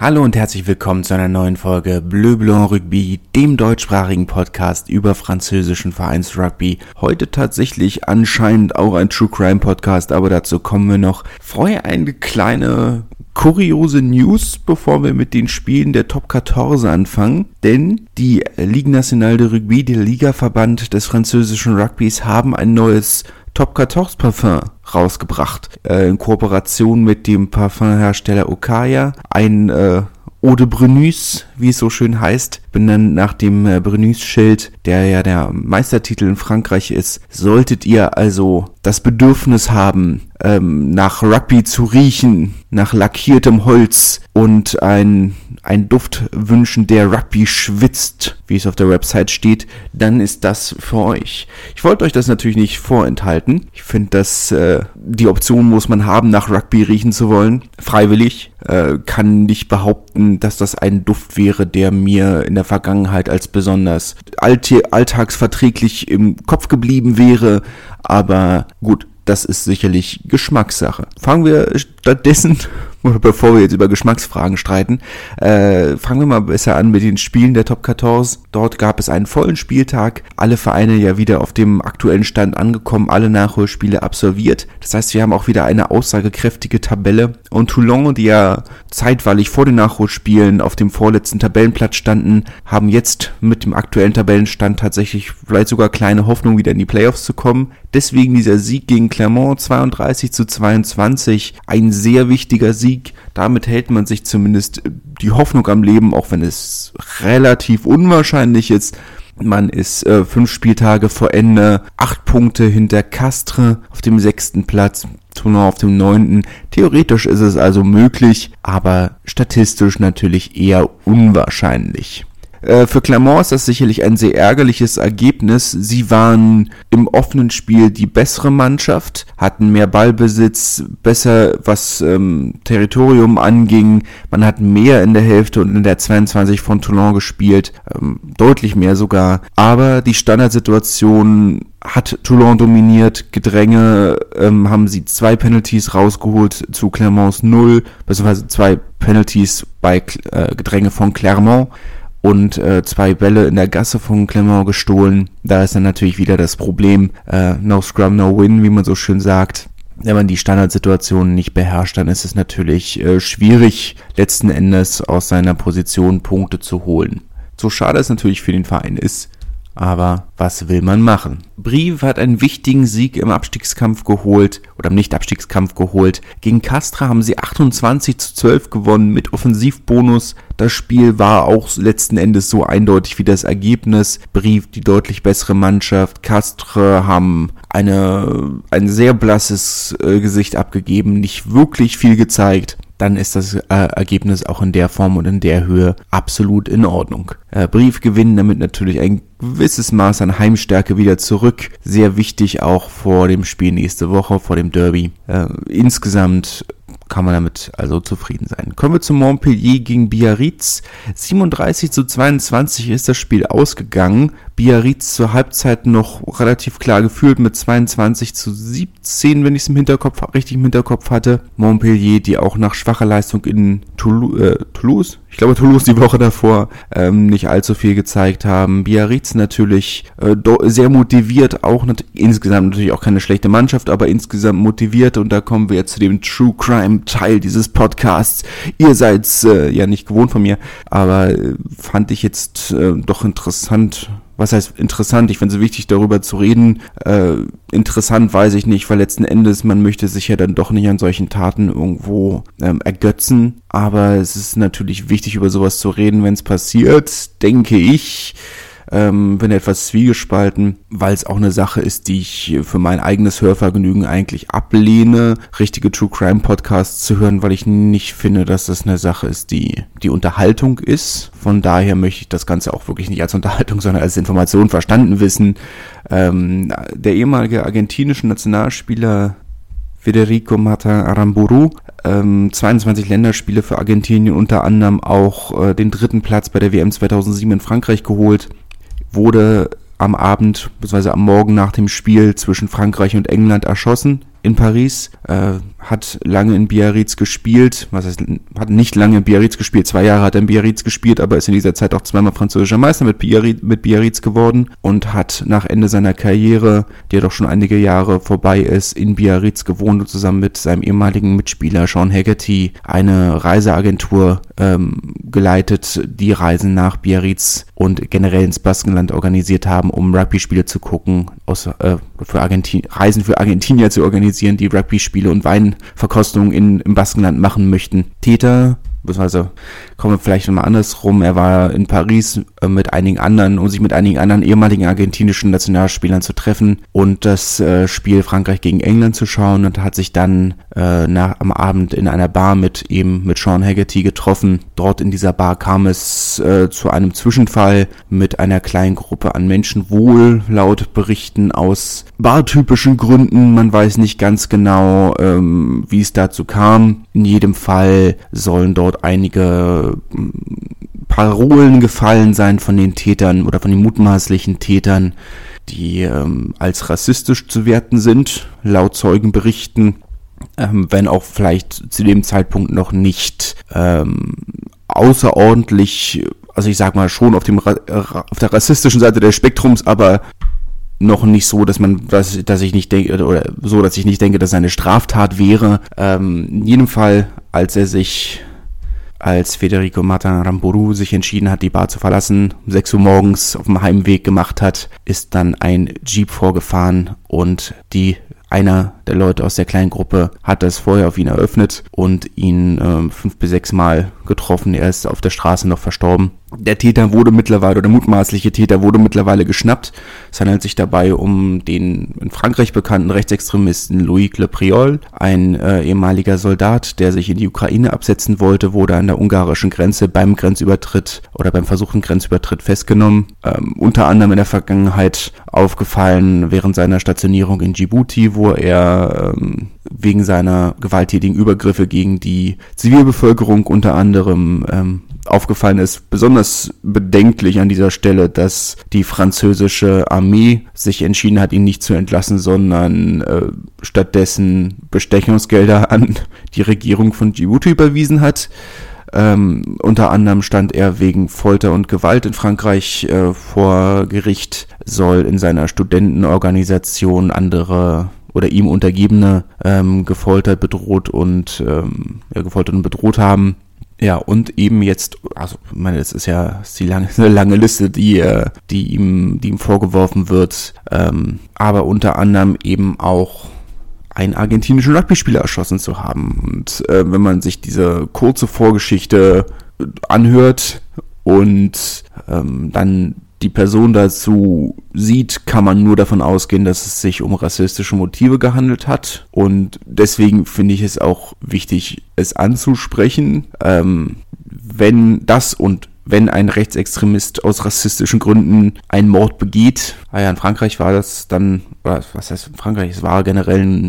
Hallo und herzlich willkommen zu einer neuen Folge Bleu Blanc Rugby, dem deutschsprachigen Podcast über französischen Vereinsrugby. Heute tatsächlich anscheinend auch ein True Crime Podcast, aber dazu kommen wir noch. Freue eine kleine kuriose News, bevor wir mit den Spielen der Top 14 anfangen. Denn die Ligue Nationale de Rugby, der Ligaverband des französischen Rugbys, haben ein neues Top 14 Parfum rausgebracht. Äh, in Kooperation mit dem Parfumhersteller Okaya. Ein äh, Eau de Brunus, wie es so schön heißt, benannt nach dem äh, Brunus-Schild, der ja der Meistertitel in Frankreich ist. Solltet ihr also das Bedürfnis haben, ähm, nach Rugby zu riechen, nach lackiertem Holz und ein, ein Duft wünschen, der Rugby schwitzt, wie es auf der Website steht, dann ist das für euch. Ich wollte euch das natürlich nicht vorenthalten. Ich finde, dass äh, die Option muss man haben, nach Rugby riechen zu wollen. Freiwillig. Äh, kann nicht behaupten, dass das ein Duft wäre, der mir in der Vergangenheit als besonders alltagsverträglich im Kopf geblieben wäre. Aber gut, das ist sicherlich Geschmackssache. Fangen wir stattdessen bevor wir jetzt über Geschmacksfragen streiten, äh, fangen wir mal besser an mit den Spielen der Top 14. Dort gab es einen vollen Spieltag, alle Vereine ja wieder auf dem aktuellen Stand angekommen, alle Nachholspiele absolviert. Das heißt, wir haben auch wieder eine aussagekräftige Tabelle. Und Toulon, die ja zeitweilig vor den Nachholspielen auf dem vorletzten Tabellenplatz standen, haben jetzt mit dem aktuellen Tabellenstand tatsächlich vielleicht sogar kleine Hoffnung, wieder in die Playoffs zu kommen. Deswegen dieser Sieg gegen Clermont 32 zu 22, ein sehr wichtiger Sieg. Damit hält man sich zumindest die Hoffnung am Leben, auch wenn es relativ unwahrscheinlich ist. Man ist äh, fünf Spieltage vor Ende, acht Punkte hinter Castre auf dem sechsten Platz, Toulon auf dem neunten. Theoretisch ist es also möglich, aber statistisch natürlich eher unwahrscheinlich. Äh, für Clermont ist das sicherlich ein sehr ärgerliches Ergebnis. Sie waren im offenen Spiel die bessere Mannschaft, hatten mehr Ballbesitz, besser was ähm, Territorium anging. Man hat mehr in der Hälfte und in der 22 von Toulon gespielt, ähm, deutlich mehr sogar. Aber die Standardsituation hat Toulon dominiert, Gedränge ähm, haben sie zwei Penalties rausgeholt zu Clermonts null, beziehungsweise zwei Penalties bei äh, Gedränge von Clermont und äh, zwei Bälle in der Gasse von Clement gestohlen. Da ist dann natürlich wieder das Problem, äh, no scrum, no win, wie man so schön sagt. Wenn man die Standardsituation nicht beherrscht, dann ist es natürlich äh, schwierig, letzten Endes aus seiner Position Punkte zu holen. So schade es natürlich für den Verein ist, aber was will man machen? Brive hat einen wichtigen Sieg im Abstiegskampf geholt oder im Nicht-Abstiegskampf geholt. Gegen Castra haben sie 28 zu 12 gewonnen mit Offensivbonus. Das Spiel war auch letzten Endes so eindeutig wie das Ergebnis. Brive die deutlich bessere Mannschaft. Castre haben eine, ein sehr blasses äh, Gesicht abgegeben, nicht wirklich viel gezeigt dann ist das äh, Ergebnis auch in der Form und in der Höhe absolut in Ordnung. Äh, Brief gewinnen damit natürlich ein gewisses Maß an Heimstärke wieder zurück. Sehr wichtig auch vor dem Spiel nächste Woche, vor dem Derby. Äh, insgesamt kann man damit also zufrieden sein. Kommen wir zu Montpellier gegen Biarritz. 37 zu 22 ist das Spiel ausgegangen. Biarritz zur Halbzeit noch relativ klar geführt mit 22 zu 17, wenn ich es im Hinterkopf richtig im Hinterkopf hatte. Montpellier, die auch nach schwacher Leistung in Toulouse, äh, Toulouse ich glaube Toulouse die Woche davor ähm, nicht allzu viel gezeigt haben. Biarritz natürlich äh, sehr motiviert, auch nicht, insgesamt natürlich auch keine schlechte Mannschaft, aber insgesamt motiviert und da kommen wir jetzt zu dem True Crime Teil dieses Podcasts. Ihr seid äh, ja nicht gewohnt von mir, aber äh, fand ich jetzt äh, doch interessant was heißt interessant? Ich finde es wichtig, darüber zu reden. Äh, interessant weiß ich nicht, weil letzten Endes, man möchte sich ja dann doch nicht an solchen Taten irgendwo ähm, ergötzen. Aber es ist natürlich wichtig, über sowas zu reden, wenn es passiert, denke ich ähm, bin etwas zwiegespalten, weil es auch eine Sache ist, die ich für mein eigenes Hörvergnügen eigentlich ablehne, richtige True Crime Podcasts zu hören, weil ich nicht finde, dass das eine Sache ist, die die Unterhaltung ist. Von daher möchte ich das Ganze auch wirklich nicht als Unterhaltung, sondern als Information verstanden wissen. Ähm, der ehemalige argentinische Nationalspieler Federico Martin Aramburu, ähm, 22 Länderspiele für Argentinien, unter anderem auch äh, den dritten Platz bei der WM 2007 in Frankreich geholt wurde am Abend bzw. am Morgen nach dem Spiel zwischen Frankreich und England erschossen in Paris, äh, hat lange in Biarritz gespielt, was heißt, hat nicht lange in Biarritz gespielt, zwei Jahre hat er in Biarritz gespielt, aber ist in dieser Zeit auch zweimal französischer Meister mit Biarritz, mit Biarritz geworden und hat nach Ende seiner Karriere, die ja doch schon einige Jahre vorbei ist, in Biarritz gewohnt und zusammen mit seinem ehemaligen Mitspieler Sean Haggerty eine Reiseagentur ähm, geleitet, die Reisen nach Biarritz und generell ins Baskenland organisiert haben, um Rugby-Spiele zu gucken, aus, äh, für Argentin Reisen für Argentinier zu organisieren, die Rugby-Spiele und Weinverkostungen in, im Baskenland machen möchten. Täter beziehungsweise kommen wir vielleicht nochmal andersrum. Er war in Paris äh, mit einigen anderen, um sich mit einigen anderen ehemaligen argentinischen Nationalspielern zu treffen und das äh, Spiel Frankreich gegen England zu schauen und hat sich dann äh, nach, am Abend in einer Bar mit eben mit Sean Haggerty getroffen. Dort in dieser Bar kam es äh, zu einem Zwischenfall mit einer kleinen Gruppe an Menschen, wohl laut Berichten aus bartypischen Gründen. Man weiß nicht ganz genau, ähm, wie es dazu kam. In jedem Fall sollen dort einige hm, Parolen gefallen sein von den Tätern oder von den mutmaßlichen Tätern, die ähm, als rassistisch zu werten sind, laut Zeugenberichten, ähm, wenn auch vielleicht zu dem Zeitpunkt noch nicht ähm, außerordentlich, also ich sag mal schon auf dem auf der rassistischen Seite des Spektrums, aber noch nicht so, dass man, dass, dass ich nicht denke, oder so, dass ich nicht denke, dass es eine Straftat wäre. Ähm, in jedem Fall, als er sich, als Federico Martin Ramburu sich entschieden hat, die Bar zu verlassen, um 6 Uhr morgens auf dem Heimweg gemacht hat, ist dann ein Jeep vorgefahren und die einer der Leute aus der kleinen Gruppe hat das Feuer auf ihn eröffnet und ihn äh, fünf bis sechs Mal getroffen. Er ist auf der Straße noch verstorben. Der Täter wurde mittlerweile, oder der mutmaßliche Täter wurde mittlerweile geschnappt. Es handelt sich dabei um den in Frankreich bekannten Rechtsextremisten Louis Le Priol, ein äh, ehemaliger Soldat, der sich in die Ukraine absetzen wollte, wurde an der ungarischen Grenze beim Grenzübertritt oder beim versuchten Grenzübertritt festgenommen. Ähm, unter anderem in der Vergangenheit aufgefallen während seiner Stationierung in Djibouti, wo er ähm, wegen seiner gewalttätigen Übergriffe gegen die Zivilbevölkerung unter anderem ähm, aufgefallen ist, besonders bedenklich an dieser Stelle, dass die französische Armee sich entschieden hat, ihn nicht zu entlassen, sondern äh, stattdessen Bestechungsgelder an die Regierung von Djibouti überwiesen hat. Ähm, unter anderem stand er wegen Folter und Gewalt in Frankreich äh, vor Gericht, soll in seiner Studentenorganisation andere oder ihm Untergebene ähm, gefoltert, bedroht und ähm, ja, gefoltert und bedroht haben. Ja, und eben jetzt, also ich meine, das ist ja die lange, eine lange Liste, die, äh, die, ihm, die ihm vorgeworfen wird, ähm, aber unter anderem eben auch einen argentinischen Rugby-Spieler erschossen zu haben. Und äh, wenn man sich diese kurze Vorgeschichte anhört und ähm, dann die Person dazu sieht, kann man nur davon ausgehen, dass es sich um rassistische Motive gehandelt hat. Und deswegen finde ich es auch wichtig, es anzusprechen. Ähm, wenn das und wenn ein Rechtsextremist aus rassistischen Gründen einen Mord begeht. Ah ja, in Frankreich war das dann, was heißt in Frankreich? Es war generell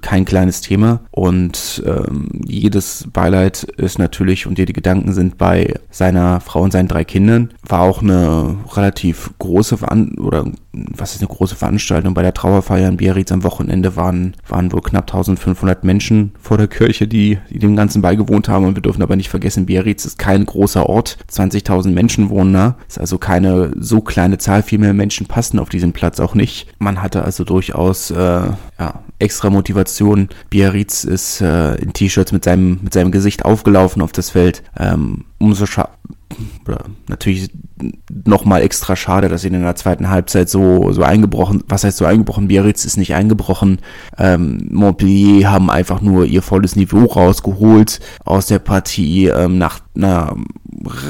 kein kleines Thema und ähm, jedes Beileid ist natürlich und die Gedanken sind bei seiner Frau und seinen drei Kindern. War auch eine relativ große Veran oder was ist eine große Veranstaltung bei der Trauerfeier in Biarritz am Wochenende waren waren wohl knapp 1500 Menschen vor der Kirche, die, die dem Ganzen beigewohnt haben und wir dürfen aber nicht vergessen, Biarritz ist kein großer Ort, 20.000 Menschen wohnen da, ist also keine so kleine Zahl, viel mehr Menschen passen auf diesen Platz auch nicht. Man hatte also durchaus äh, ja, extra Motivation. Biarritz ist äh, in T-Shirts mit seinem mit seinem Gesicht aufgelaufen auf das Feld. Ähm, umso natürlich nochmal extra schade, dass sie in der zweiten Halbzeit so, so eingebrochen, was heißt so eingebrochen? Biarritz ist nicht eingebrochen. Ähm, Montpellier haben einfach nur ihr volles Niveau rausgeholt aus der Partie ähm, nach einer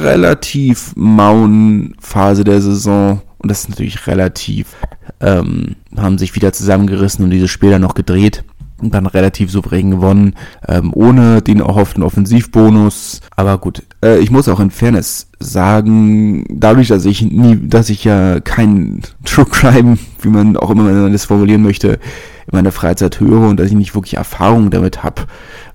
relativ mauen Phase der Saison. Und das ist natürlich relativ, ähm, haben sich wieder zusammengerissen und dieses Spiel dann noch gedreht und dann relativ souverän gewonnen, ähm, ohne den erhofften Offensivbonus. Aber gut, Äh, ich muss auch in Fairness sagen, dadurch, dass ich nie, dass ich ja kein True Crime, wie man auch immer das formulieren möchte, in meiner Freizeit höre und dass ich nicht wirklich Erfahrung damit habe,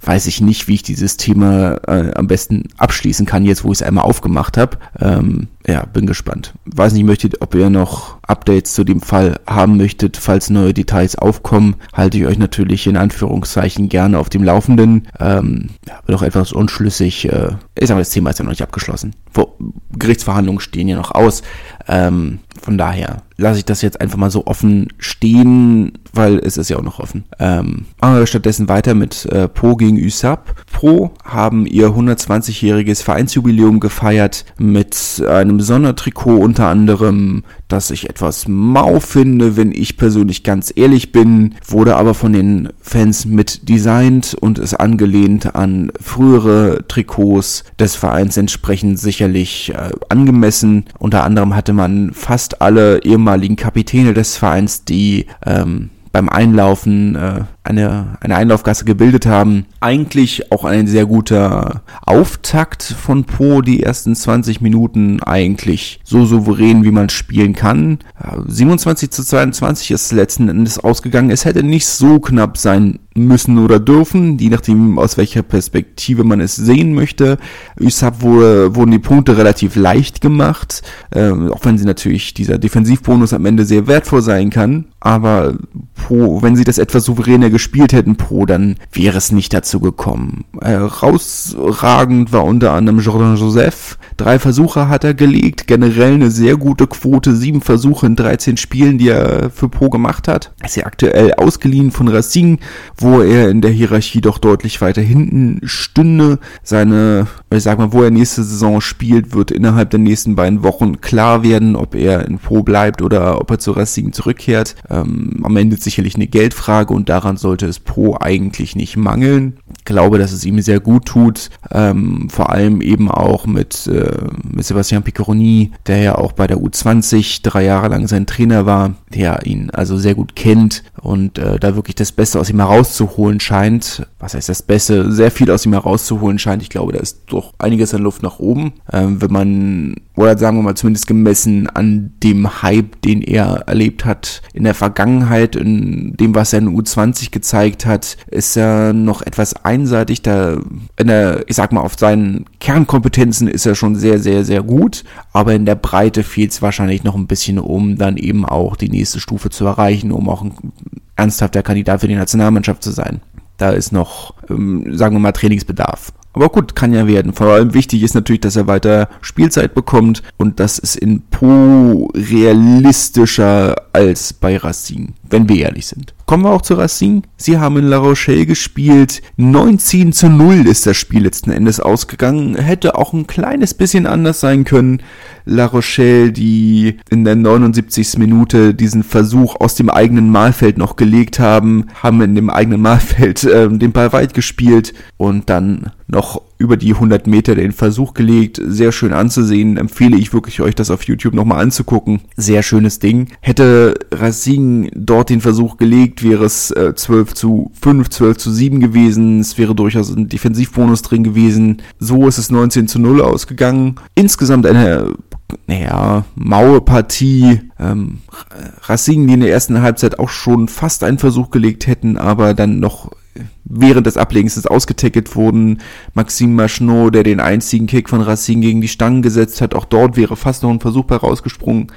weiß ich nicht, wie ich dieses Thema äh, am besten abschließen kann, jetzt wo ich es einmal aufgemacht habe. Ähm, ja, bin gespannt. Weiß nicht, möchtet, ob ihr noch Updates zu dem Fall haben möchtet. Falls neue Details aufkommen, halte ich euch natürlich in Anführungszeichen gerne auf dem Laufenden. Ähm, ja, bin auch etwas unschlüssig. Äh, ich sage, das Thema ist ja noch nicht abgeschlossen. Vor Gerichtsverhandlungen stehen ja noch aus. Ähm, von daher lasse ich das jetzt einfach mal so offen stehen, weil es ist ja auch noch offen. Ähm, machen wir stattdessen weiter mit äh, Po gegen USAP. Pro haben ihr 120-jähriges Vereinsjubiläum gefeiert mit einem Sondertrikot unter anderem, das ich etwas mau finde, wenn ich persönlich ganz ehrlich bin, wurde aber von den Fans mit designt und ist angelehnt an frühere Trikots des Vereins entsprechend sicherlich äh, angemessen. Unter anderem hatte man fast alle ehemaligen Kapitäne des Vereins, die ähm, beim Einlaufen äh, eine, eine Einlaufgasse gebildet haben. Eigentlich auch ein sehr guter Auftakt von Po, die ersten 20 Minuten eigentlich so souverän, wie man spielen kann. 27 zu 22 ist letzten Endes ausgegangen. Es hätte nicht so knapp sein müssen oder dürfen, je nachdem aus welcher Perspektive man es sehen möchte. USAP wurde, wurden die Punkte relativ leicht gemacht, äh, auch wenn sie natürlich dieser Defensivbonus am Ende sehr wertvoll sein kann. Aber Po, wenn sie das etwas souveräner gespielt hätten Pro, dann wäre es nicht dazu gekommen. Herausragend war unter anderem Jordan Joseph. Drei Versuche hat er gelegt, generell eine sehr gute Quote, sieben Versuche in 13 Spielen, die er für Pro gemacht hat. Ist ja aktuell ausgeliehen von Racing, er in der Hierarchie doch deutlich weiter hinten stünde. Seine, ich sag mal, wo er nächste Saison spielt, wird innerhalb der nächsten beiden Wochen klar werden, ob er in Pro bleibt oder ob er zu Racing zurückkehrt. Ähm, am Ende sicherlich eine Geldfrage und daran sollte es Pro eigentlich nicht mangeln. Ich glaube, dass es ihm sehr gut tut, ähm, vor allem eben auch mit, äh, mit Sebastian Piccoroni, der ja auch bei der U20 drei Jahre lang sein Trainer war, der ihn also sehr gut kennt und äh, da wirklich das Beste aus ihm herauszuholen scheint. Was heißt das Beste? Sehr viel aus ihm herauszuholen scheint. Ich glaube, da ist doch einiges an Luft nach oben. Ähm, wenn man, oder sagen wir mal zumindest gemessen an dem Hype, den er erlebt hat in der Vergangenheit, in dem, was er in U20 gezeigt hat, ist er noch etwas einseitig. Da, in der, ich sag mal, auf seinen Kernkompetenzen ist er schon sehr, sehr, sehr gut. Aber in der Breite fehlt es wahrscheinlich noch ein bisschen, um dann eben auch die nächste Stufe zu erreichen, um auch ein ernsthafter Kandidat für die Nationalmannschaft zu sein. Da ist noch, ähm, sagen wir mal, Trainingsbedarf. Aber gut, kann ja werden. Vor allem wichtig ist natürlich, dass er weiter Spielzeit bekommt und das ist in Po realistischer als bei Racing, wenn wir ehrlich sind. Kommen wir auch zu Racing. Sie haben in La Rochelle gespielt. 19 zu 0 ist das Spiel letzten Endes ausgegangen. Hätte auch ein kleines bisschen anders sein können. La Rochelle, die in der 79. Minute diesen Versuch aus dem eigenen Mahlfeld noch gelegt haben, haben in dem eigenen Mahlfeld äh, den Ball weit gespielt und dann noch über die 100 Meter den Versuch gelegt. Sehr schön anzusehen. Empfehle ich wirklich euch, das auf YouTube nochmal anzugucken. Sehr schönes Ding. Hätte Racing dort den Versuch gelegt, wäre es äh, 12 zu 5, 12 zu 7 gewesen. Es wäre durchaus ein Defensivbonus drin gewesen. So ist es 19 zu 0 ausgegangen. Insgesamt eine naja, maue Partie. Ähm, Racing, die in der ersten Halbzeit auch schon fast einen Versuch gelegt hätten, aber dann noch während des Ablegens ausgetackelt wurden. Maxime Machnot, der den einzigen Kick von Racing gegen die Stangen gesetzt hat, auch dort wäre fast noch ein Versuch bei rausgesprungen.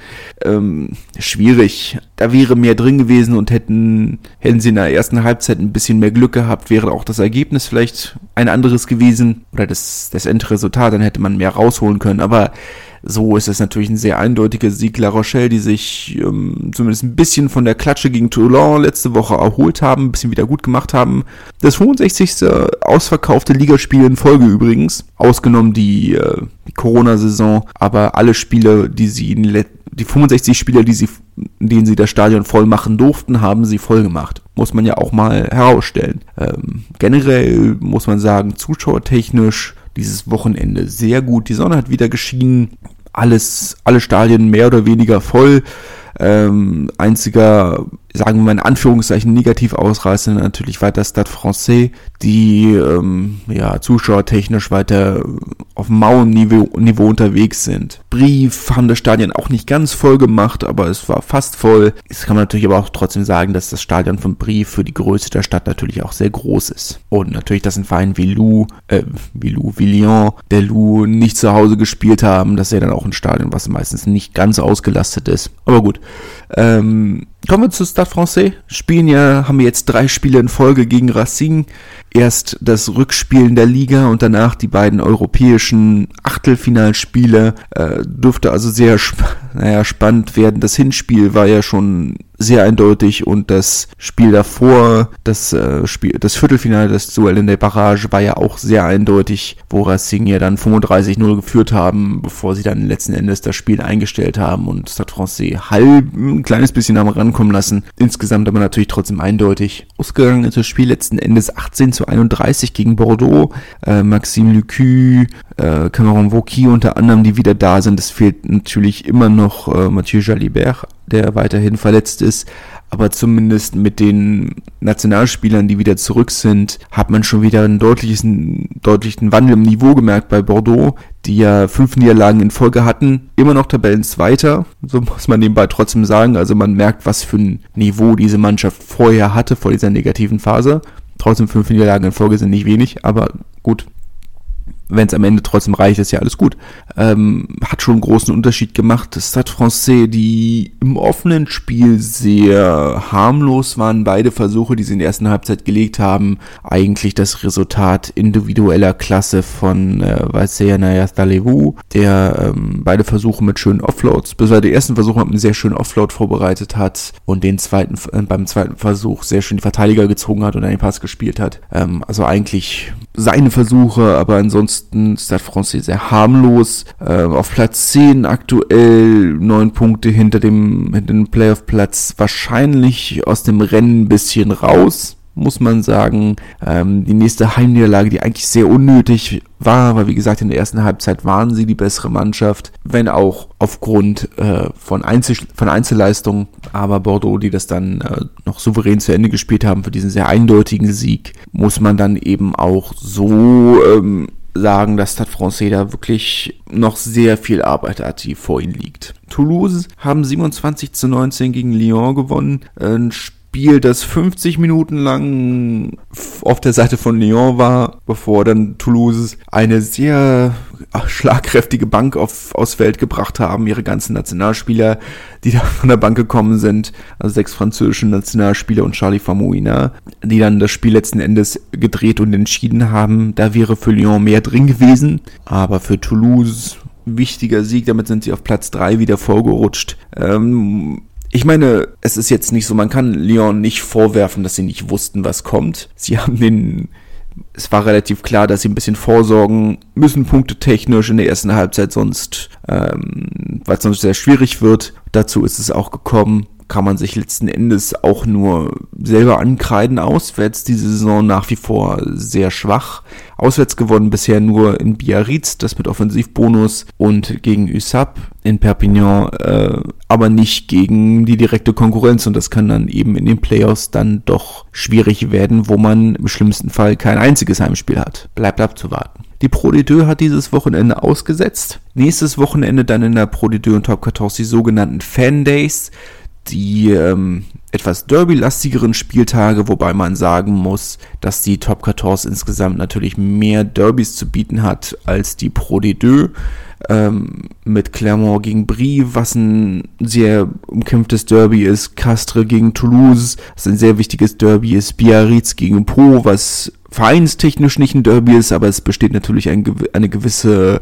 Ähm, schwierig. Da wäre mehr drin gewesen und hätten, hätten sie in der ersten Halbzeit ein bisschen mehr Glück gehabt, wäre auch das Ergebnis vielleicht ein anderes gewesen oder das, das Endresultat, dann hätte man mehr rausholen können. Aber so ist es natürlich ein sehr eindeutiger Sieg La Rochelle, die sich ähm, zumindest ein bisschen von der Klatsche gegen Toulon letzte Woche erholt haben, ein bisschen wieder gut gemacht haben. Das 65. ausverkaufte Ligaspiel in Folge übrigens, ausgenommen die, äh, die Corona-Saison, aber alle Spiele, die sie in die 65 Spieler, die sie, denen sie das Stadion voll machen durften, haben sie voll gemacht. Muss man ja auch mal herausstellen. Ähm, generell muss man sagen, zuschauertechnisch dieses Wochenende sehr gut. Die Sonne hat wieder geschienen, alles, alle Stadien mehr oder weniger voll. Ähm, einziger sagen wir mal in Anführungszeichen negativ ausreißen, natürlich weiter Stade Francais, die ähm, ja zuschauertechnisch weiter auf dem Mauernniveau Niveau unterwegs sind. Brief haben das Stadion auch nicht ganz voll gemacht, aber es war fast voll. Es kann man natürlich aber auch trotzdem sagen, dass das Stadion von Brief für die Größe der Stadt natürlich auch sehr groß ist. Und natürlich, dass ein Verein wie Lou, äh, wie Lou, wie Lyon, der Lou nicht zu Hause gespielt haben, das ist ja dann auch ein Stadion, was meistens nicht ganz ausgelastet ist. Aber gut. Ähm, kommen wir zu Stade Francais. Spielen ja, haben wir jetzt drei Spiele in Folge gegen Racing erst das Rückspiel in der Liga und danach die beiden europäischen Achtelfinalspiele. Äh, dürfte also sehr naja, spannend werden. Das Hinspiel war ja schon sehr eindeutig und das Spiel davor, das äh, Spiel, das Viertelfinale, das Duell in der Barrage war ja auch sehr eindeutig, wo Racing ja dann 35-0 geführt haben, bevor sie dann letzten Endes das Spiel eingestellt haben und Stade Francais halb ein kleines bisschen am rankommen lassen. Insgesamt aber natürlich trotzdem eindeutig. Ausgegangen ist das Spiel letzten Endes 18 zu 31 gegen Bordeaux. Äh, Maxime Lucu, äh, Cameron Wauquiez unter anderem, die wieder da sind. Es fehlt natürlich immer noch äh, Mathieu Jalibert, der weiterhin verletzt ist. Aber zumindest mit den Nationalspielern, die wieder zurück sind, hat man schon wieder einen deutlichen, deutlichen Wandel im Niveau gemerkt bei Bordeaux, die ja fünf Niederlagen in Folge hatten. Immer noch Tabellenzweiter, so muss man nebenbei trotzdem sagen. Also man merkt, was für ein Niveau diese Mannschaft vorher hatte, vor dieser negativen Phase. Trotzdem fünf Niederlagen in Folge sind nicht wenig, aber gut, wenn es am Ende trotzdem reicht, ist ja alles gut. Ähm, hat schon einen großen Unterschied gemacht. Stade Francais, die im offenen Spiel sehr harmlos waren, beide Versuche, die sie in der ersten Halbzeit gelegt haben, eigentlich das Resultat individueller Klasse von äh, Vaisea Yastalevu, der ähm, beide Versuche mit schönen Offloads, besonders den ersten Versuch mit einem sehr schönen Offload vorbereitet hat und den zweiten äh, beim zweiten Versuch sehr schön die Verteidiger gezogen hat und einen Pass gespielt hat. Ähm, also eigentlich seine Versuche, aber ansonsten Stade Francais sehr harmlos. Äh, auf Platz 10 aktuell neun Punkte hinter dem, hinter dem Playoff-Platz. Wahrscheinlich aus dem Rennen ein bisschen raus muss man sagen. Ähm, die nächste Heimniederlage, die eigentlich sehr unnötig war, weil wie gesagt, in der ersten Halbzeit waren sie die bessere Mannschaft, wenn auch aufgrund äh, von, Einzel von Einzelleistungen, aber Bordeaux, die das dann äh, noch souverän zu Ende gespielt haben für diesen sehr eindeutigen Sieg, muss man dann eben auch so ähm, sagen, dass Stade Francais da wirklich noch sehr viel Arbeit hat, die vor ihnen liegt. Toulouse haben 27 zu 19 gegen Lyon gewonnen. Ein Spiel, das 50 Minuten lang auf der Seite von Lyon war, bevor dann Toulouse eine sehr schlagkräftige Bank auf, aufs Feld gebracht haben. Ihre ganzen Nationalspieler, die da von der Bank gekommen sind, also sechs französische Nationalspieler und Charlie Famouina, die dann das Spiel letzten Endes gedreht und entschieden haben. Da wäre für Lyon mehr drin gewesen, aber für Toulouse wichtiger Sieg, damit sind sie auf Platz drei wieder vorgerutscht. Ähm, ich meine, es ist jetzt nicht so, man kann Lyon nicht vorwerfen, dass sie nicht wussten, was kommt. Sie haben den, es war relativ klar, dass sie ein bisschen vorsorgen müssen, Punkte technisch in der ersten Halbzeit, sonst, ähm, weil es sonst sehr schwierig wird. Dazu ist es auch gekommen kann man sich letzten Endes auch nur selber ankreiden. Auswärts diese Saison nach wie vor sehr schwach. Auswärts gewonnen bisher nur in Biarritz, das mit Offensivbonus und gegen USAP in Perpignan, äh, aber nicht gegen die direkte Konkurrenz und das kann dann eben in den Playoffs dann doch schwierig werden, wo man im schlimmsten Fall kein einziges Heimspiel hat. Bleibt abzuwarten. Die Pro D2 hat dieses Wochenende ausgesetzt. Nächstes Wochenende dann in der Pro D2 und Top 14 die sogenannten Fan Days die ähm, etwas Derby-lastigeren Spieltage, wobei man sagen muss, dass die Top 14 insgesamt natürlich mehr Derbys zu bieten hat als die Pro D2. Ähm, mit Clermont gegen Brie, was ein sehr umkämpftes Derby ist, Castres gegen Toulouse, was ein sehr wichtiges Derby ist, Biarritz gegen Po, was vereinstechnisch nicht ein Derby ist, aber es besteht natürlich ein, eine gewisse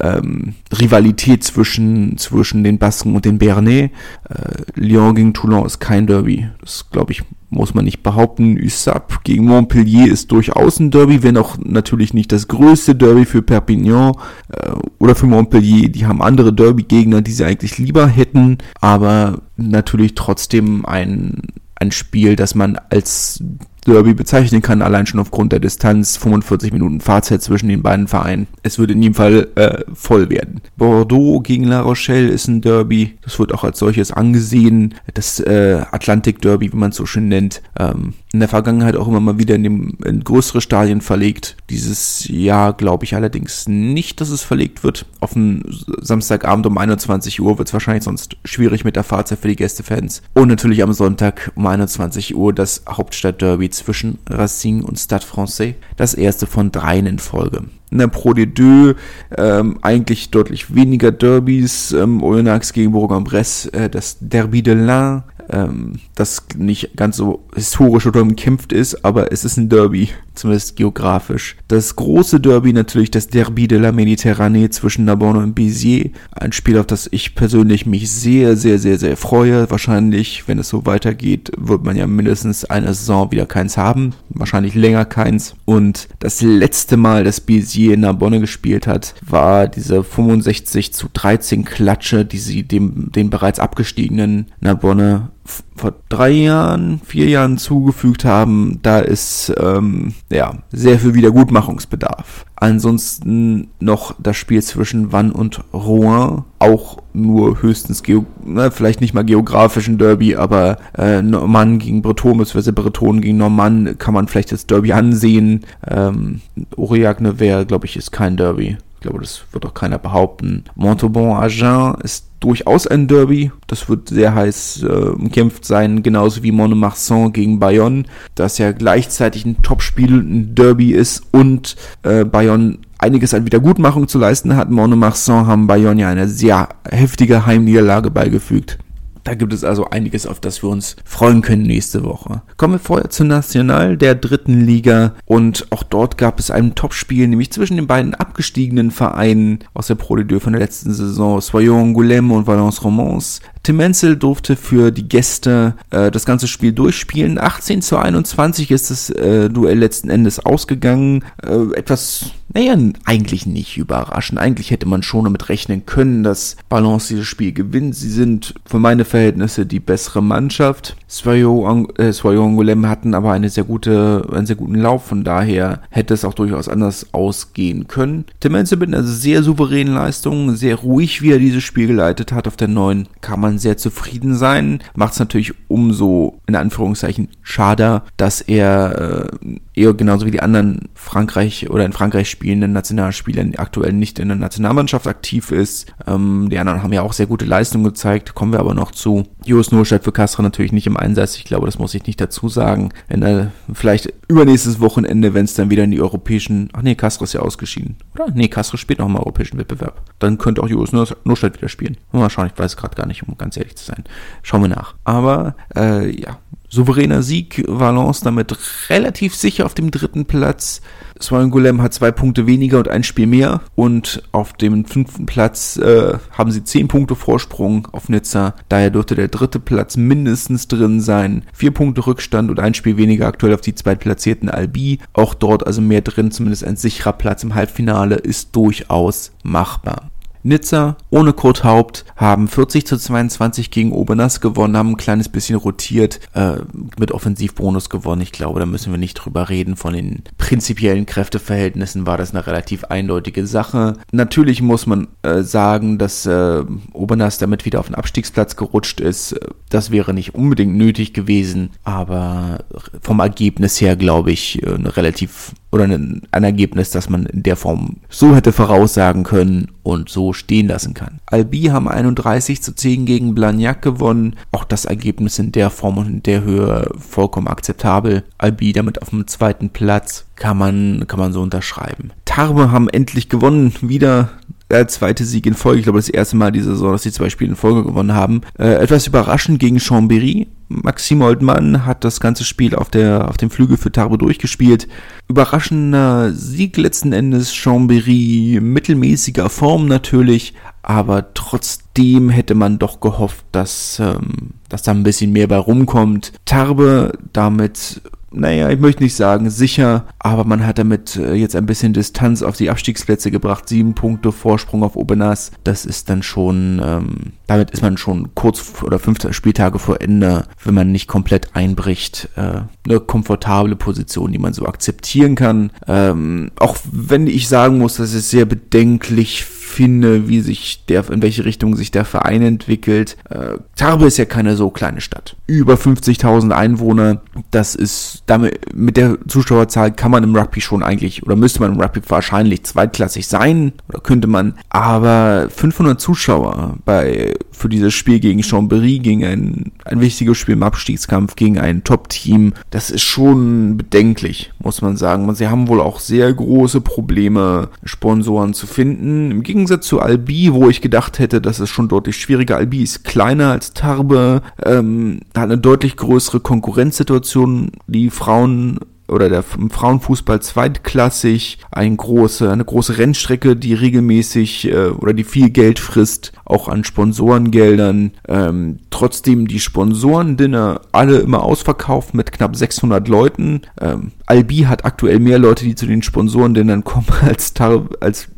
ähm, Rivalität zwischen, zwischen den Basken und den Bernais. Äh, Lyon gegen Toulon ist kein Derby. Das, glaube ich, muss man nicht behaupten. USAP gegen Montpellier ist durchaus ein Derby, wenn auch natürlich nicht das größte Derby für Perpignan äh, oder für Montpellier. Die haben andere Derby-Gegner, die sie eigentlich lieber hätten, aber natürlich trotzdem ein, ein Spiel, das man als Derby bezeichnen kann, allein schon aufgrund der Distanz, 45 Minuten Fahrzeit zwischen den beiden Vereinen. Es würde in jedem Fall äh, voll werden. Bordeaux gegen La Rochelle ist ein Derby, das wird auch als solches angesehen. Das äh, Atlantik Derby, wie man es so schön nennt, ähm, in der Vergangenheit auch immer mal wieder in, dem, in größere Stadien verlegt. Dieses Jahr glaube ich allerdings nicht, dass es verlegt wird. Auf den Samstagabend um 21 Uhr wird es wahrscheinlich sonst schwierig mit der Fahrzeit für die Gästefans. Und natürlich am Sonntag um 21 Uhr das Hauptstadtderby zwischen Racing und Stade Francais. Das erste von dreien in Folge. In der Pro D2 ähm, eigentlich deutlich weniger Derbys. Ähm, Oyonnax gegen Bourg-en-Bresse, äh, das Derby de l'Ain, ähm, das nicht ganz so historisch oder umkämpft ist, aber es ist ein Derby, zumindest geografisch. Das große Derby natürlich das Derby de la Méditerranée zwischen Narbonne und Béziers. Ein Spiel, auf das ich persönlich mich sehr, sehr, sehr, sehr freue. Wahrscheinlich, wenn es so weitergeht, wird man ja mindestens eine Saison wieder keins haben. Wahrscheinlich länger keins. Und das letzte Mal, dass Béziers in Narbonne gespielt hat, war diese 65 zu 13 Klatsche, die sie dem, den bereits abgestiegenen Narbonne vor drei Jahren, vier Jahren zugefügt haben, da ist ähm, ja sehr viel Wiedergutmachungsbedarf. Ansonsten noch das Spiel zwischen Vannes und Rouen, auch nur höchstens geo na, vielleicht nicht mal geografischen Derby, aber äh, Normann gegen Breton bzw. Breton gegen Normann kann man vielleicht das Derby ansehen. Ähm, Aurillac Nevers, glaube ich, ist kein Derby. Ich glaube, das wird auch keiner behaupten. Montauban-Agen ist durchaus ein Derby. Das wird sehr heiß äh, umkämpft sein, genauso wie Monomarsan gegen Bayonne, das ja gleichzeitig ein Topspiel, ein Derby ist und äh, Bayonne einiges an Wiedergutmachung zu leisten hat. Monomarsan haben Bayonne ja eine sehr heftige Heimniederlage beigefügt. Da gibt es also einiges, auf das wir uns freuen können nächste Woche. Kommen wir vorher zu National, der dritten Liga. Und auch dort gab es ein Topspiel, nämlich zwischen den beiden abgestiegenen Vereinen aus der Pro de von der letzten Saison, Soyon Angoulême und Valence Romans. Tim Menzel durfte für die Gäste äh, das ganze Spiel durchspielen. 18 zu 21 ist das äh, Duell letzten Endes ausgegangen. Äh, etwas, naja, eigentlich nicht überraschend. Eigentlich hätte man schon damit rechnen können, dass Balance dieses Spiel gewinnt. Sie sind für meine Verhältnisse die bessere Mannschaft. Swayo äh, Angoulême hatten aber eine sehr gute, einen sehr guten Lauf. Von daher hätte es auch durchaus anders ausgehen können. Tim Menzel mit einer sehr souveränen Leistung, sehr ruhig, wie er dieses Spiel geleitet hat auf der neuen, kann man man sehr zufrieden sein. Macht es natürlich umso, in Anführungszeichen, schade, dass er äh, eher genauso wie die anderen Frankreich oder in Frankreich spielenden Nationalspieler aktuell nicht in der Nationalmannschaft aktiv ist. Ähm, die anderen haben ja auch sehr gute Leistungen gezeigt, kommen wir aber noch zu. Jos Nurstadt für Castra natürlich nicht im Einsatz. Ich glaube, das muss ich nicht dazu sagen. Wenn er vielleicht übernächstes Wochenende, wenn es dann wieder in die europäischen, ach nee, Castra ist ja ausgeschieden, oder? Nee, Castra spielt noch im europäischen Wettbewerb. Dann könnte auch Jos Nurstadt wieder spielen. Mal schauen, ich weiß gerade gar nicht, um ganz ehrlich zu sein. Schauen wir nach. Aber, äh, ja, souveräner Sieg, Valence damit relativ sicher auf dem dritten Platz. Swangulem hat zwei Punkte weniger und ein Spiel mehr und auf dem fünften Platz äh, haben sie zehn Punkte Vorsprung auf Nizza. Daher dürfte der dritte Platz mindestens drin sein. Vier Punkte Rückstand und ein Spiel weniger aktuell auf die zweitplatzierten Albi. Auch dort also mehr drin, zumindest ein sicherer Platz im Halbfinale ist durchaus machbar. Nizza ohne Kurt Haupt haben 40 zu 22 gegen Obernass gewonnen, haben ein kleines bisschen rotiert, äh, mit Offensivbonus gewonnen. Ich glaube, da müssen wir nicht drüber reden. Von den prinzipiellen Kräfteverhältnissen war das eine relativ eindeutige Sache. Natürlich muss man äh, sagen, dass äh, Obernass damit wieder auf den Abstiegsplatz gerutscht ist. Das wäre nicht unbedingt nötig gewesen, aber vom Ergebnis her glaube ich äh, eine relativ oder ein, ein Ergebnis, das man in der Form so hätte voraussagen können und so stehen lassen kann. Albi haben 31 zu 10 gegen Blagnac gewonnen. Auch das Ergebnis in der Form und in der Höhe vollkommen akzeptabel. Albi damit auf dem zweiten Platz kann man, kann man so unterschreiben. Tarbe haben endlich gewonnen. Wieder der zweite Sieg in Folge. Ich glaube, das erste Mal diese Saison, dass sie zwei Spiele in Folge gewonnen haben. Äh, etwas überraschend gegen Chambéry. Maxime Oldmann hat das ganze Spiel auf, der, auf dem Flügel für Tarbe durchgespielt. Überraschender Sieg letzten Endes. Chambéry mittelmäßiger Form natürlich, aber trotzdem hätte man doch gehofft, dass, ähm, dass da ein bisschen mehr bei rumkommt. Tarbe damit naja, ich möchte nicht sagen sicher, aber man hat damit äh, jetzt ein bisschen Distanz auf die Abstiegsplätze gebracht. Sieben Punkte Vorsprung auf Obenas. Das ist dann schon, ähm, damit ist man schon kurz oder fünf Spieltage vor Ende, wenn man nicht komplett einbricht, äh, eine komfortable Position, die man so akzeptieren kann. Ähm, auch wenn ich sagen muss, dass es sehr bedenklich finde, wie sich der, in welche Richtung sich der Verein entwickelt. Äh, Tarbe ist ja keine so kleine Stadt. Über 50.000 Einwohner. Das ist, damit, mit der Zuschauerzahl kann man im Rugby schon eigentlich, oder müsste man im Rugby wahrscheinlich zweitklassig sein, oder könnte man. Aber 500 Zuschauer bei, für dieses Spiel gegen Chambéry, gegen ein, ein wichtiges Spiel im Abstiegskampf, gegen ein Top-Team, das ist schon bedenklich, muss man sagen. Sie haben wohl auch sehr große Probleme, Sponsoren zu finden. Im Gegensatz zu Albi, wo ich gedacht hätte, das ist schon deutlich schwieriger. Albi ist kleiner als Tarbe, ähm, hat eine deutlich größere Konkurrenzsituation. Die Frauen oder der Frauenfußball zweitklassig, ein große, eine große Rennstrecke, die regelmäßig äh, oder die viel Geld frisst, auch an Sponsorengeldern. Ähm, trotzdem die Sponsorendinner alle immer ausverkauft mit knapp 600 Leuten. Ähm, Albi hat aktuell mehr Leute, die zu den Sponsorendinnern kommen als, als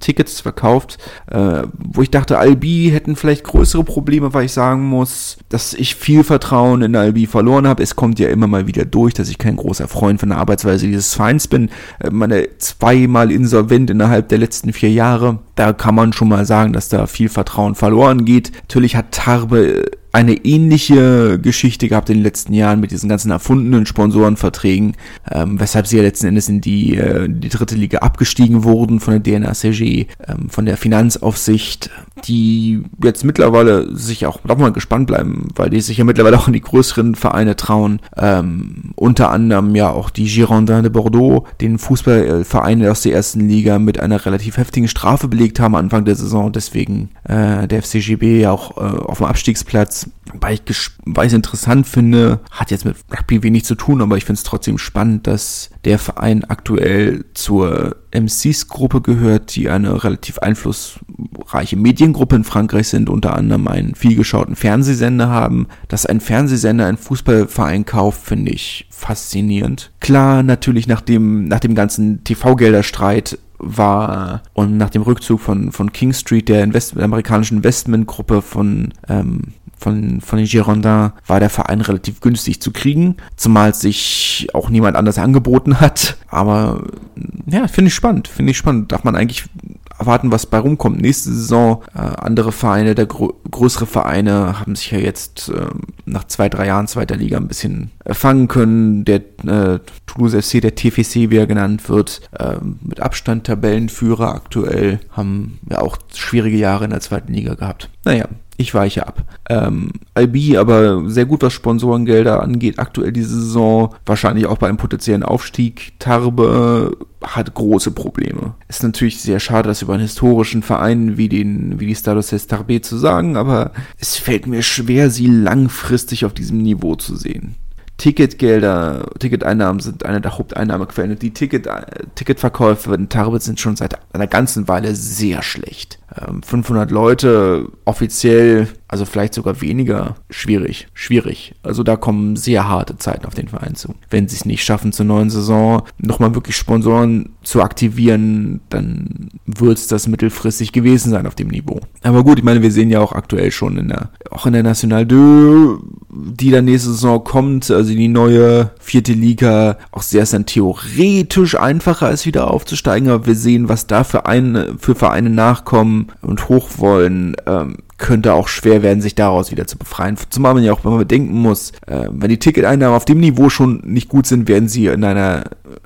Tickets verkauft, äh, wo ich dachte, Albi hätten vielleicht größere Probleme, weil ich sagen muss, dass ich viel Vertrauen in Albi verloren habe. Es kommt ja immer mal wieder durch, dass ich kein großer Freund von der Arbeitsweise dieses Vereins bin. Äh, meine zweimal insolvent innerhalb der letzten vier Jahre. Da kann man schon mal sagen, dass da viel Vertrauen verloren geht. Natürlich hat Tarbe eine ähnliche Geschichte gehabt in den letzten Jahren mit diesen ganzen erfundenen Sponsorenverträgen, ähm, weshalb sie ja letzten Endes in die, äh, die dritte Liga abgestiegen wurden von der DNACG, ähm, von der Finanzaufsicht, die jetzt mittlerweile sich auch nochmal gespannt bleiben, weil die sich ja mittlerweile auch in die größeren Vereine trauen. Ähm, unter anderem ja auch die Girondins de Bordeaux, den Fußballverein aus der ersten Liga mit einer relativ heftigen Strafe belegt haben Anfang der Saison, deswegen äh, der FCGB ja auch äh, auf dem Abstiegsplatz weil ich, weil ich es interessant finde, hat jetzt mit Rugby wenig zu tun, aber ich finde es trotzdem spannend, dass der Verein aktuell zur MCs-Gruppe gehört, die eine relativ einflussreiche Mediengruppe in Frankreich sind, unter anderem einen vielgeschauten Fernsehsender haben. Dass ein Fernsehsender einen Fußballverein kauft, finde ich faszinierend. Klar, natürlich nach dem, nach dem ganzen TV-Gelderstreit war und nach dem Rückzug von, von King Street, der, Invest der amerikanischen Investmentgruppe von ähm, von, von den Girondins war der Verein relativ günstig zu kriegen, zumal sich auch niemand anders angeboten hat. Aber ja, finde ich spannend, finde ich spannend. Darf man eigentlich erwarten, was bei rumkommt. Nächste Saison äh, andere Vereine, der grö größere Vereine haben sich ja jetzt äh, nach zwei, drei Jahren zweiter Liga ein bisschen fangen können. Der äh, Toulouse FC, der TFC, wie er genannt wird, äh, mit Abstand Tabellenführer aktuell, haben ja auch schwierige Jahre in der zweiten Liga gehabt. Naja, ich weiche ab. Ähm, Albi aber sehr gut, was Sponsorengelder angeht. Aktuell diese Saison, wahrscheinlich auch bei einem potenziellen Aufstieg. Tarbe hat große Probleme. Ist natürlich sehr schade, das über einen historischen Verein wie den, wie die Stados Tarbe zu sagen, aber es fällt mir schwer, sie langfristig auf diesem Niveau zu sehen. Ticketgelder, Ticketeinnahmen sind eine der Haupteinnahmequellen. Die Ticket, äh, Ticketverkäufe in Tarbet sind schon seit einer ganzen Weile sehr schlecht. 500 ähm, Leute offiziell, also vielleicht sogar weniger, schwierig, schwierig. Also da kommen sehr harte Zeiten auf den Verein zu. Wenn sie es nicht schaffen, zur neuen Saison nochmal wirklich Sponsoren zu aktivieren, dann wird es das mittelfristig gewesen sein auf dem Niveau. Aber gut, ich meine, wir sehen ja auch aktuell schon in der, auch in der National 2, die dann nächste Saison kommt, also die neue vierte Liga, auch sehr dann theoretisch einfacher ist wieder aufzusteigen, aber wir sehen, was da für, ein, für Vereine nachkommen und hoch wollen, ähm, könnte auch schwer werden, sich daraus wieder zu befreien. Zumal man ja auch immer bedenken muss, äh, wenn die Ticketeinnahmen auf dem Niveau schon nicht gut sind, werden sie in einer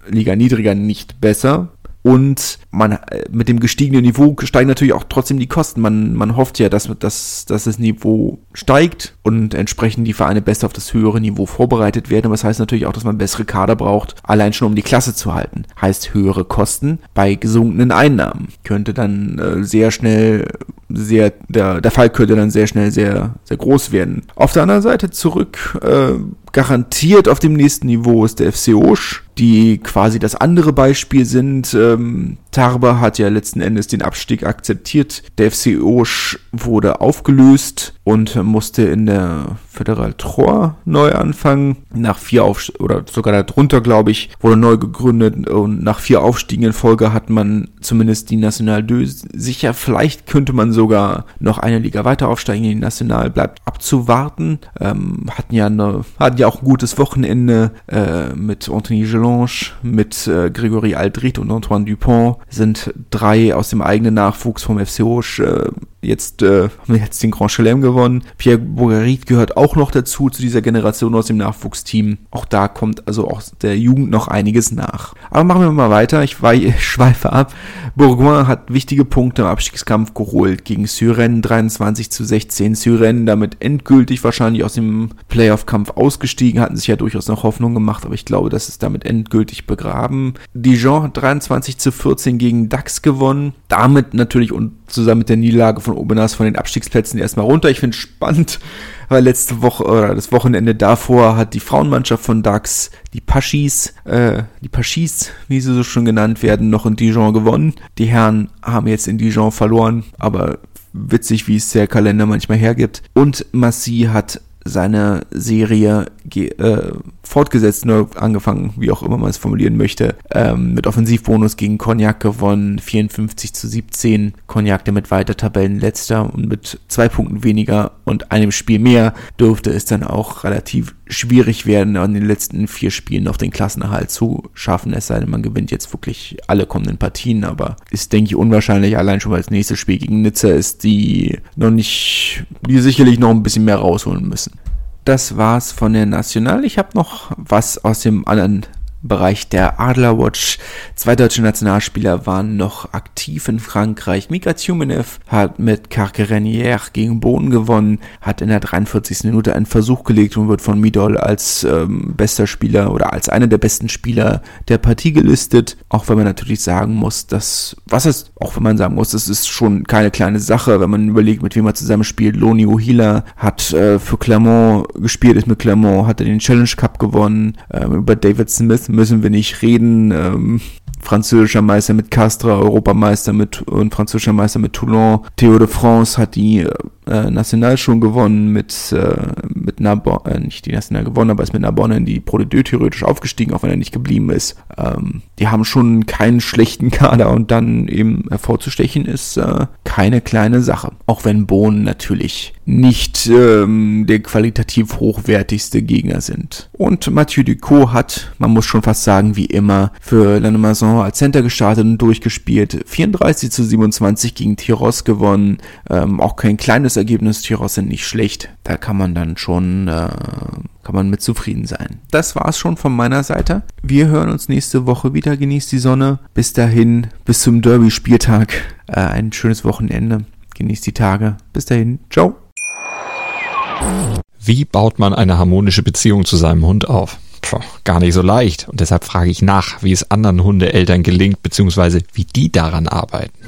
Liga niedriger nicht besser und man äh, mit dem gestiegenen Niveau steigen natürlich auch trotzdem die Kosten. Man, man hofft ja, dass, dass, dass das Niveau steigt und entsprechend die Vereine besser auf das höhere Niveau vorbereitet werden. Aber das heißt natürlich auch, dass man bessere Kader braucht, allein schon um die Klasse zu halten. Heißt höhere Kosten bei gesunkenen Einnahmen. Könnte dann äh, sehr schnell sehr, der, der Fall könnte dann sehr schnell sehr, sehr groß werden. Auf der anderen Seite zurück, äh, garantiert auf dem nächsten Niveau ist der FC Osch, die quasi das andere Beispiel sind. Ähm, Tarber hat ja letzten Endes den Abstieg akzeptiert. Der FC wurde aufgelöst und musste in der Federal Trois neu anfangen. Nach vier Auf oder sogar darunter, glaube ich, wurde neu gegründet und nach vier Aufstiegen in Folge hat man zumindest die National 2 sicher. Vielleicht könnte man sogar noch eine Liga weiter aufsteigen. Die National bleibt abzuwarten. Ähm, hatten ja eine, hatten ja auch ein gutes Wochenende äh, mit Anthony Gelange, mit äh, Gregory Aldrit und Antoine Dupont sind drei aus dem eigenen Nachwuchs vom FC Hoche äh, jetzt äh, haben wir jetzt den Grand Chelem gewonnen. Pierre Bourgarit gehört auch noch dazu, zu dieser Generation aus dem Nachwuchsteam. Auch da kommt also auch der Jugend noch einiges nach. Aber machen wir mal weiter. Ich, ich schweife ab. Bourgoin hat wichtige Punkte im Abstiegskampf geholt gegen Syren 23 zu 16. Syren damit endgültig wahrscheinlich aus dem Playoff-Kampf ausgestiegen, hatten sich ja durchaus noch Hoffnung gemacht, aber ich glaube, das ist damit endgültig begraben. Dijon hat 23 zu 14 gegen Dax gewonnen. Damit natürlich und zusammen mit der Niederlage von Obenas von den Abstiegsplätzen erstmal runter. Ich finde es spannend, weil letzte Woche oder das Wochenende davor hat die Frauenmannschaft von DAX, die Paschis, äh, die Paschis, wie sie so schon genannt werden, noch in Dijon gewonnen. Die Herren haben jetzt in Dijon verloren, aber witzig, wie es der Kalender manchmal hergibt. Und Massi hat seine Serie äh, fortgesetzt, neu angefangen, wie auch immer man es formulieren möchte, ähm, mit Offensivbonus gegen Cognac gewonnen, 54 zu 17. Cognac damit weiter Tabellenletzter und mit zwei Punkten weniger und einem Spiel mehr dürfte es dann auch relativ schwierig werden, an den letzten vier Spielen noch den Klassenerhalt zu schaffen, es sei denn, man gewinnt jetzt wirklich alle kommenden Partien, aber ist, denke ich, unwahrscheinlich, allein schon weil das nächste Spiel gegen Nizza ist, die noch nicht, die sicherlich noch ein bisschen mehr rausholen müssen das war's von der National. Ich habe noch was aus dem anderen Bereich der Adlerwatch. Zwei deutsche Nationalspieler waren noch aktiv in Frankreich. Mika Tjumenev hat mit Carquerenier gegen Boden gewonnen, hat in der 43. Minute einen Versuch gelegt und wird von Midol als ähm, bester Spieler oder als einer der besten Spieler der Partie gelistet. Auch wenn man natürlich sagen muss, dass, was ist, auch wenn man sagen muss, das ist schon keine kleine Sache, wenn man überlegt, mit wem er zusammenspielt. Loni Ohila hat äh, für Clermont gespielt, ist mit Clermont, hat er den Challenge Cup gewonnen, ähm, über David Smith müssen wir nicht reden. Ähm, französischer Meister mit Castres, Europameister mit und französischer Meister mit Toulon. Theo de France hat die äh, National schon gewonnen mit, äh, mit Narbonne, äh, nicht die National gewonnen, aber ist mit Narbonne in die Pro de Deux theoretisch aufgestiegen, auch wenn er nicht geblieben ist. Ähm, die haben schon keinen schlechten Kader und dann eben hervorzustechen ist äh, keine kleine Sache. Auch wenn Bohnen natürlich nicht ähm, der qualitativ hochwertigste Gegner sind. Und Mathieu Ducot hat, man muss schon fast sagen, wie immer, für Lannemazon als Center gestartet und durchgespielt. 34 zu 27 gegen Tiros gewonnen. Ähm, auch kein kleines Ergebnis. Tiros sind nicht schlecht. Da kann man dann schon, äh, kann man mit zufrieden sein. Das war's schon von meiner Seite. Wir hören uns nächste Woche wieder. Genießt die Sonne. Bis dahin, bis zum Derby-Spieltag. Äh, ein schönes Wochenende. Genießt die Tage. Bis dahin. Ciao. Wie baut man eine harmonische Beziehung zu seinem Hund auf? Puh, gar nicht so leicht. Und deshalb frage ich nach, wie es anderen Hundeeltern gelingt, beziehungsweise wie die daran arbeiten.